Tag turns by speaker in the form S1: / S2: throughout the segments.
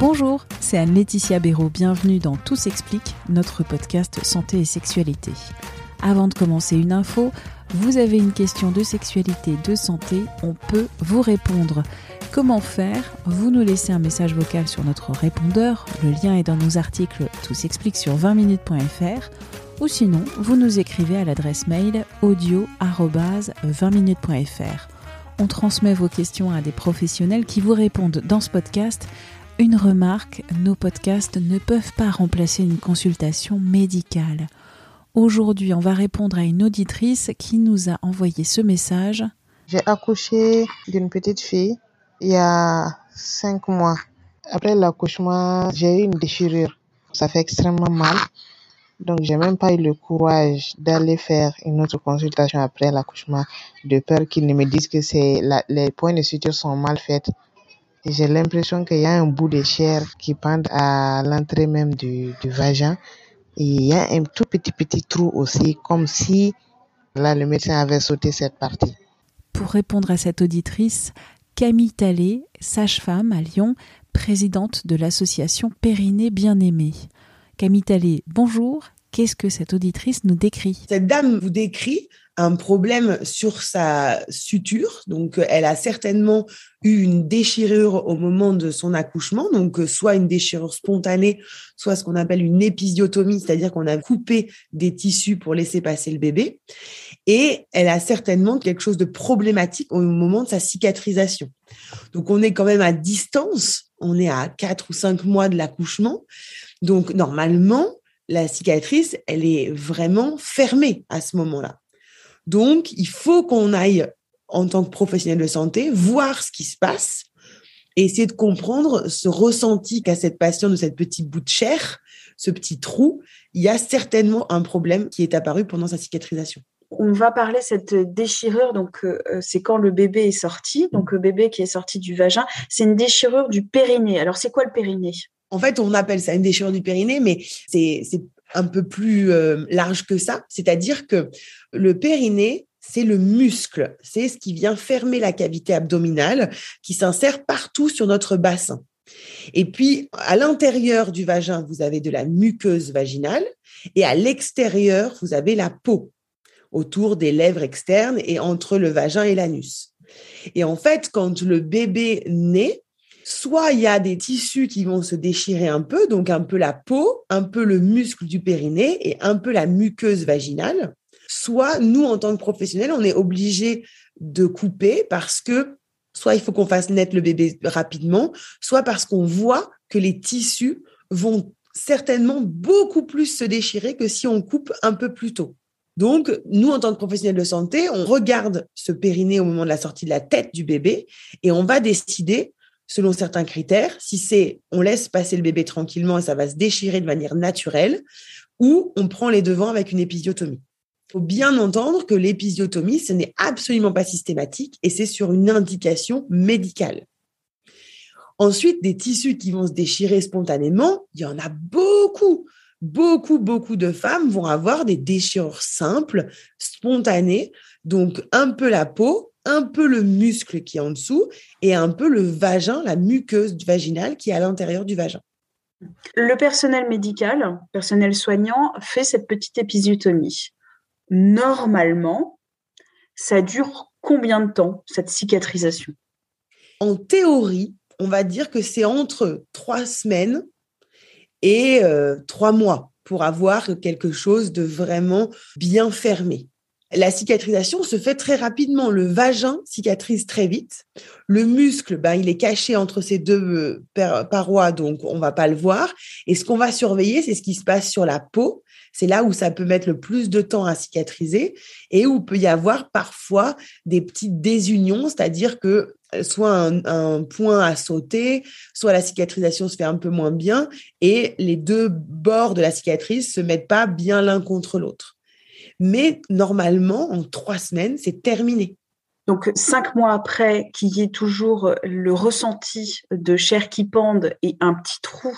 S1: Bonjour, c'est Anne-Laetitia Béraud. Bienvenue dans Tout s'explique, notre podcast santé et sexualité. Avant de commencer une info, vous avez une question de sexualité, de santé, on peut vous répondre. Comment faire? Vous nous laissez un message vocal sur notre répondeur, le lien est dans nos articles Tout s'explique sur 20minutes.fr ou sinon, vous nous écrivez à l'adresse mail audio-20minutes.fr. On transmet vos questions à des professionnels qui vous répondent dans ce podcast. Une remarque, nos podcasts ne peuvent pas remplacer une consultation médicale. Aujourd'hui, on va répondre à une auditrice qui nous a envoyé ce message.
S2: J'ai accouché d'une petite fille il y a cinq mois. Après l'accouchement, j'ai eu une déchirure. Ça fait extrêmement mal. Donc, j'ai même pas eu le courage d'aller faire une autre consultation après l'accouchement, de peur qu'ils ne me disent que c'est les points de suture sont mal faits. J'ai l'impression qu'il y a un bout de chair qui pend à l'entrée même du, vagin et il y a un tout petit petit trou aussi, comme si là le médecin avait sauté cette partie.
S1: Pour répondre à cette auditrice, Camille Tallet, sage-femme à Lyon, présidente de l'association Périnée Bien-Aimée. Camille Tallet, bonjour. Qu'est-ce que cette auditrice nous décrit?
S3: Cette dame vous décrit un problème sur sa suture. Donc, elle a certainement eu une déchirure au moment de son accouchement. Donc, soit une déchirure spontanée, soit ce qu'on appelle une épisiotomie, c'est-à-dire qu'on a coupé des tissus pour laisser passer le bébé. Et elle a certainement quelque chose de problématique au moment de sa cicatrisation. Donc, on est quand même à distance. On est à quatre ou cinq mois de l'accouchement. Donc, normalement, la cicatrice, elle est vraiment fermée à ce moment-là. Donc, il faut qu'on aille, en tant que professionnel de santé, voir ce qui se passe et essayer de comprendre ce ressenti qu'a cette patiente de cette petite bout de chair, ce petit trou. Il y a certainement un problème qui est apparu pendant sa cicatrisation.
S4: On va parler cette déchirure, donc euh, c'est quand le bébé est sorti, donc le bébé qui est sorti du vagin, c'est une déchirure du périnée. Alors c'est quoi le périnée?
S3: En fait, on appelle ça une déchirure du périnée, mais c'est un peu plus euh, large que ça. C'est-à-dire que le périnée, c'est le muscle, c'est ce qui vient fermer la cavité abdominale, qui s'insère partout sur notre bassin. Et puis, à l'intérieur du vagin, vous avez de la muqueuse vaginale et à l'extérieur, vous avez la peau autour des lèvres externes et entre le vagin et l'anus. Et en fait, quand le bébé naît, soit il y a des tissus qui vont se déchirer un peu, donc un peu la peau, un peu le muscle du périnée et un peu la muqueuse vaginale, soit nous, en tant que professionnels, on est obligé de couper parce que soit il faut qu'on fasse naître le bébé rapidement, soit parce qu'on voit que les tissus vont certainement beaucoup plus se déchirer que si on coupe un peu plus tôt. Donc, nous, en tant que professionnels de santé, on regarde ce périnée au moment de la sortie de la tête du bébé et on va décider selon certains critères. Si c'est on laisse passer le bébé tranquillement et ça va se déchirer de manière naturelle, ou on prend les devants avec une épisiotomie. Il faut bien entendre que l'épisiotomie, ce n'est absolument pas systématique et c'est sur une indication médicale. Ensuite, des tissus qui vont se déchirer spontanément, il y en a beaucoup. Beaucoup, beaucoup de femmes vont avoir des déchirures simples, spontanées, donc un peu la peau, un peu le muscle qui est en dessous et un peu le vagin, la muqueuse vaginale qui est à l'intérieur du vagin.
S4: Le personnel médical, personnel soignant, fait cette petite épisiotomie. Normalement, ça dure combien de temps, cette cicatrisation?
S3: En théorie, on va dire que c'est entre trois semaines et euh, trois mois pour avoir quelque chose de vraiment bien fermé. La cicatrisation se fait très rapidement. Le vagin cicatrise très vite. Le muscle, ben, il est caché entre ces deux euh, parois, donc on va pas le voir. Et ce qu'on va surveiller, c'est ce qui se passe sur la peau, c'est là où ça peut mettre le plus de temps à cicatriser et où peut y avoir parfois des petites désunions, c'est-à-dire que euh, soit un, point à sauter, soit la cicatrisation se fait un peu moins bien et les deux bords de la cicatrice se mettent pas bien l'un contre l'autre. Mais normalement, en trois semaines, c'est terminé.
S4: Donc, cinq mois après, qu'il y ait toujours le ressenti de chair qui pende et un petit trou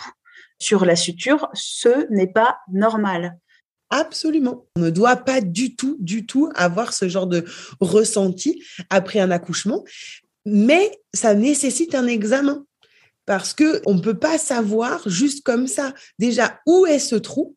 S4: sur la suture, ce n'est pas normal.
S3: Absolument. On ne doit pas du tout, du tout avoir ce genre de ressenti après un accouchement, mais ça nécessite un examen parce que on ne peut pas savoir juste comme ça déjà où est ce trou?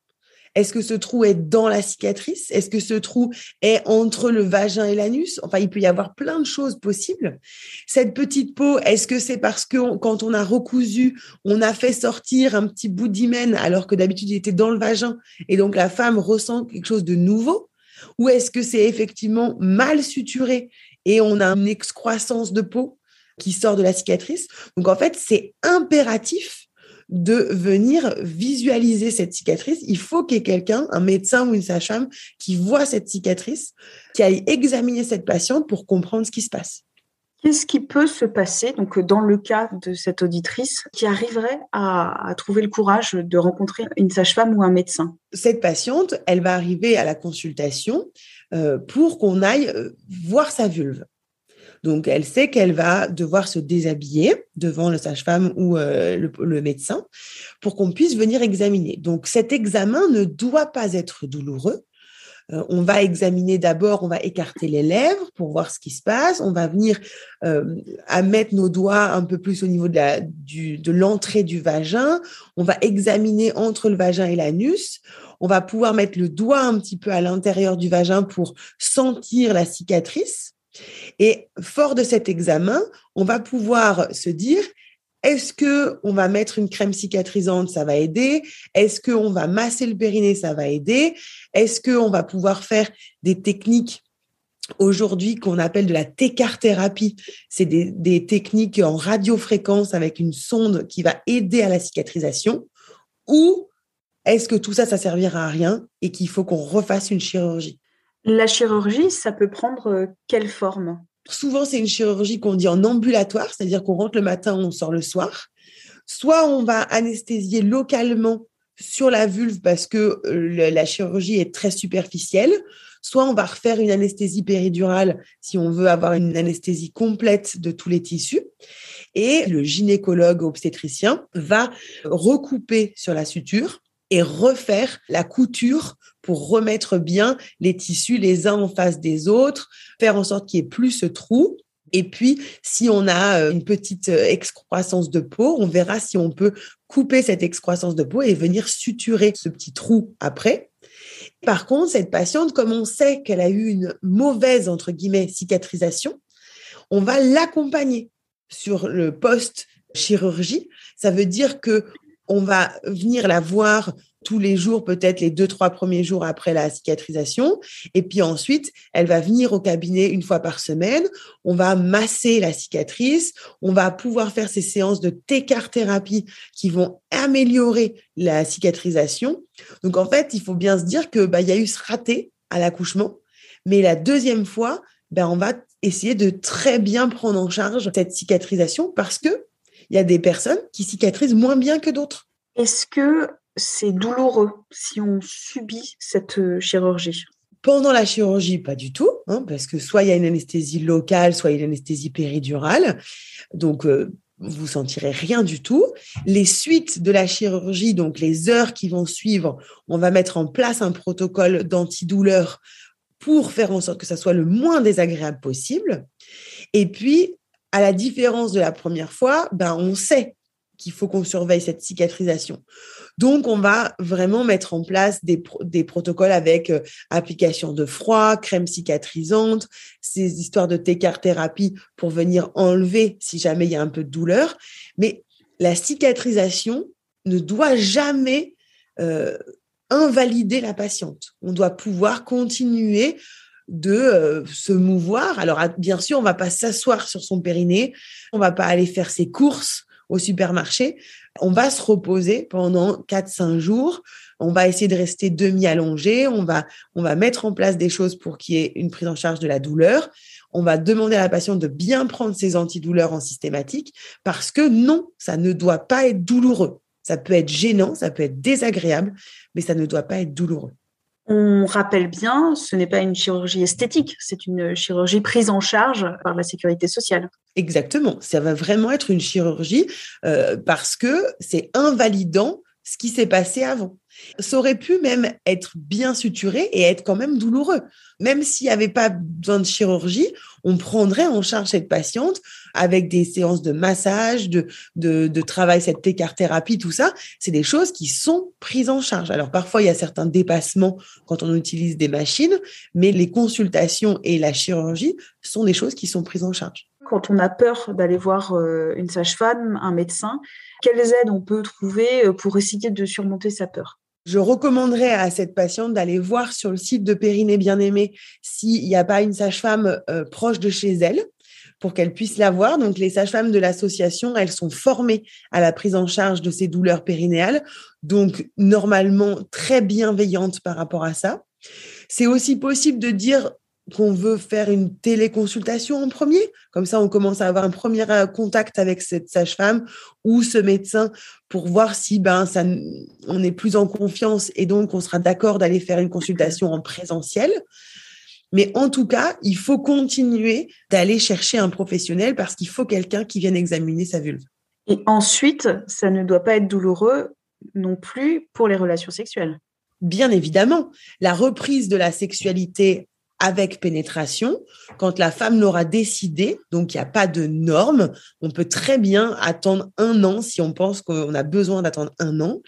S3: Est-ce que ce trou est dans la cicatrice? Est-ce que ce trou est entre le vagin et l'anus? Enfin, il peut y avoir plein de choses possibles. Cette petite peau, est-ce que c'est parce que quand on a recousu, on a fait sortir un petit bout d'hymen alors que d'habitude il était dans le vagin et donc la femme ressent quelque chose de nouveau? Ou est-ce que c'est effectivement mal suturé et on a une excroissance de peau qui sort de la cicatrice? Donc en fait, c'est impératif de venir visualiser cette cicatrice. Il faut qu'il y ait quelqu'un, un médecin ou une sage-femme, qui voit cette cicatrice, qui aille examiner cette patiente pour comprendre ce qui se passe.
S4: Qu'est-ce qui peut se passer, donc dans le cas de cette auditrice, qui arriverait à, trouver le courage de rencontrer une sage-femme ou un médecin?
S3: Cette patiente, elle va arriver à la consultation euh, pour qu'on aille euh, voir sa vulve. Donc, elle sait qu'elle va devoir se déshabiller devant le sage-femme ou euh, le, médecin pour qu'on puisse venir examiner. Donc, cet examen ne doit pas être douloureux. Euh, on va examiner d'abord, on va écarter les lèvres pour voir ce qui se passe. On va venir euh, mettre nos doigts un peu plus au niveau de l'entrée du vagin. On va examiner entre le vagin et l'anus. On va pouvoir mettre le doigt un petit peu à l'intérieur du vagin pour sentir la cicatrice. Et fort de cet examen, on va pouvoir se dire est-ce que on va mettre une crème cicatrisante, ça va aider? Est-ce qu'on va masser le périnée, ça va aider? Est-ce qu'on va pouvoir faire des techniques aujourd'hui qu'on appelle de la técarthérapie C'est des, des techniques en radiofréquence avec une sonde qui va aider à la cicatrisation. Ou est-ce que tout ça, ça servira à rien et qu'il faut qu'on refasse une chirurgie?
S4: La chirurgie, ça peut prendre euh, quelle forme?
S3: Souvent, c'est une chirurgie qu'on dit en ambulatoire, c'est-à-dire qu'on rentre le matin, on sort le soir. Soit on va anesthésier localement sur la vulve parce que euh, la chirurgie est très superficielle, soit on va refaire une anesthésie péridurale si on veut avoir une anesthésie complète de tous les tissus. Et le gynécologue obstétricien va recouper sur la suture et refaire la couture pour remettre bien les tissus les uns en face des autres, faire en sorte qu'il n'y ait plus ce trou. Et puis, si on a euh, une petite euh, excroissance de peau, on verra si on peut couper cette excroissance de peau et venir suturer ce petit trou après. Par contre, cette patiente, comme on sait qu'elle a eu une mauvaise, entre guillemets, cicatrisation, on va l'accompagner sur le post-chirurgie. Ça veut dire que on va venir la voir tous les jours, peut-être les deux, trois premiers jours après la cicatrisation. Et puis ensuite, elle va venir au cabinet une fois par semaine. On va masser la cicatrice. On va pouvoir faire ces séances de thérapie qui vont améliorer la cicatrisation. Donc, en fait, il faut bien se dire que, bah, y a eu ce raté à l'accouchement. Mais la deuxième fois, ben, on va essayer de très bien prendre en charge cette cicatrisation parce que il y a des personnes qui cicatrisent moins bien que d'autres.
S4: Est-ce que c'est douloureux si on subit cette euh, chirurgie?
S3: Pendant la chirurgie, pas du tout, hein, parce que soit il y a une anesthésie locale, soit il y a une anesthésie péridurale. Donc, euh, vous sentirez rien du tout. Les suites de la chirurgie, donc les heures qui vont suivre, on va mettre en place un protocole d'antidouleur pour faire en sorte que ça soit le moins désagréable possible. Et puis, à la différence de la première fois, ben, on sait qu'il faut qu'on surveille cette cicatrisation. Donc, on va vraiment mettre en place des, protocoles avec euh, application de froid, crème cicatrisante, ces histoires de thérapie pour venir enlever si jamais il y a un peu de douleur. Mais la cicatrisation ne doit jamais euh, invalider la patiente. On doit pouvoir continuer de euh, se mouvoir. Alors, bien sûr, on va pas s'asseoir sur son périnée, on va pas aller faire ses courses au supermarché. On va se reposer pendant 4-5 jours On va essayer de rester demi-allongé. On va, on va mettre en place des choses pour qu'il y ait une prise en charge de la douleur. On va demander à la patiente de bien prendre ses antidouleurs en systématique parce que non, ça ne doit pas être douloureux. Ça peut être gênant, ça peut être désagréable, mais ça ne doit pas être douloureux.
S4: On rappelle bien, ce n'est pas une chirurgie esthétique, c'est une chirurgie prise en charge par la sécurité sociale.
S3: Exactement, ça va vraiment être une chirurgie euh, parce que c'est invalidant ce qui s'est passé avant. Ça aurait pu même être bien suturé et être quand même douloureux. Même s'il n'y avait pas besoin de chirurgie, on prendrait en charge cette patiente avec des séances de massage, de, de, travail, cette écart-thérapie, tout ça. C'est des choses qui sont prises en charge. Alors parfois, il y a certains dépassements quand on utilise des machines, mais les consultations et la chirurgie sont des choses qui sont prises en charge.
S4: Quand on a peur d'aller voir euh, une sage-femme, un médecin, quelles aides on peut trouver euh, pour essayer de surmonter sa peur?
S3: Je recommanderais à cette patiente d'aller voir sur le site de Périnée Bien-Aimé s'il n'y a pas une sage-femme euh, proche de chez elle pour qu'elle puisse la voir. Donc, les sages-femmes de l'association, elles sont formées à la prise en charge de ces douleurs périnéales, donc normalement très bienveillantes par rapport à ça. C'est aussi possible de dire qu'on veut faire une téléconsultation en premier. Comme ça, on commence à avoir un premier euh, contact avec cette sage-femme ou ce médecin pour voir si ben ça, on est plus en confiance et donc on sera d'accord d'aller faire une consultation en présentiel. Mais en tout cas, il faut continuer d'aller chercher un professionnel parce qu'il faut quelqu'un qui vienne examiner sa vulve.
S4: Et ensuite, ça ne doit pas être douloureux non plus pour les relations sexuelles.
S3: Bien évidemment, la reprise de la sexualité avec pénétration, quand la femme l'aura décidé, donc il n'y a pas de norme, on peut très bien attendre un an si on pense qu'on a besoin d'attendre un an.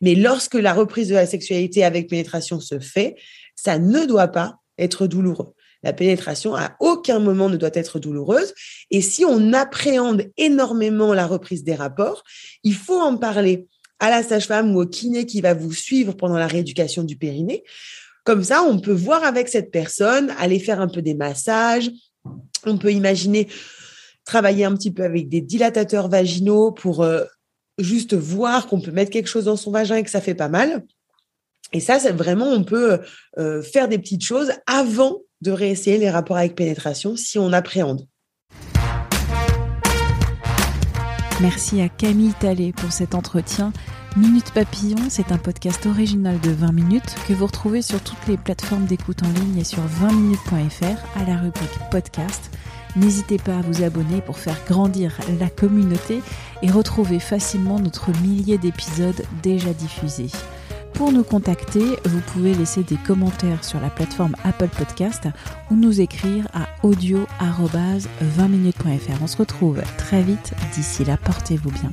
S3: Mais lorsque la reprise de la sexualité avec pénétration se fait, ça ne doit pas être douloureux. La pénétration à aucun moment ne doit être douloureuse. Et si on appréhende énormément la reprise des rapports, il faut en parler à la sage-femme ou au kiné qui va vous suivre pendant la rééducation du périnée comme ça, on peut voir avec cette personne, aller faire un peu des massages. On peut imaginer travailler un petit peu avec des dilatateurs vaginaux pour euh, juste voir qu'on peut mettre quelque chose dans son vagin et que ça fait pas mal. Et ça, c'est vraiment, on peut euh, faire des petites choses avant de réessayer les rapports avec pénétration si on appréhende.
S1: Merci à Camille Tallet pour cet entretien Minute Papillon, c'est un podcast original de 20 minutes que vous retrouvez sur toutes les plateformes d'écoute en ligne et sur 20minutes.fr à la rubrique podcast. N'hésitez pas à vous abonner pour faire grandir la communauté et retrouver facilement notre millier d'épisodes déjà diffusés. Pour nous contacter, vous pouvez laisser des commentaires sur la plateforme Apple Podcast ou nous écrire à audio-20minutes.fr. On se retrouve très vite. D'ici là, portez-vous bien.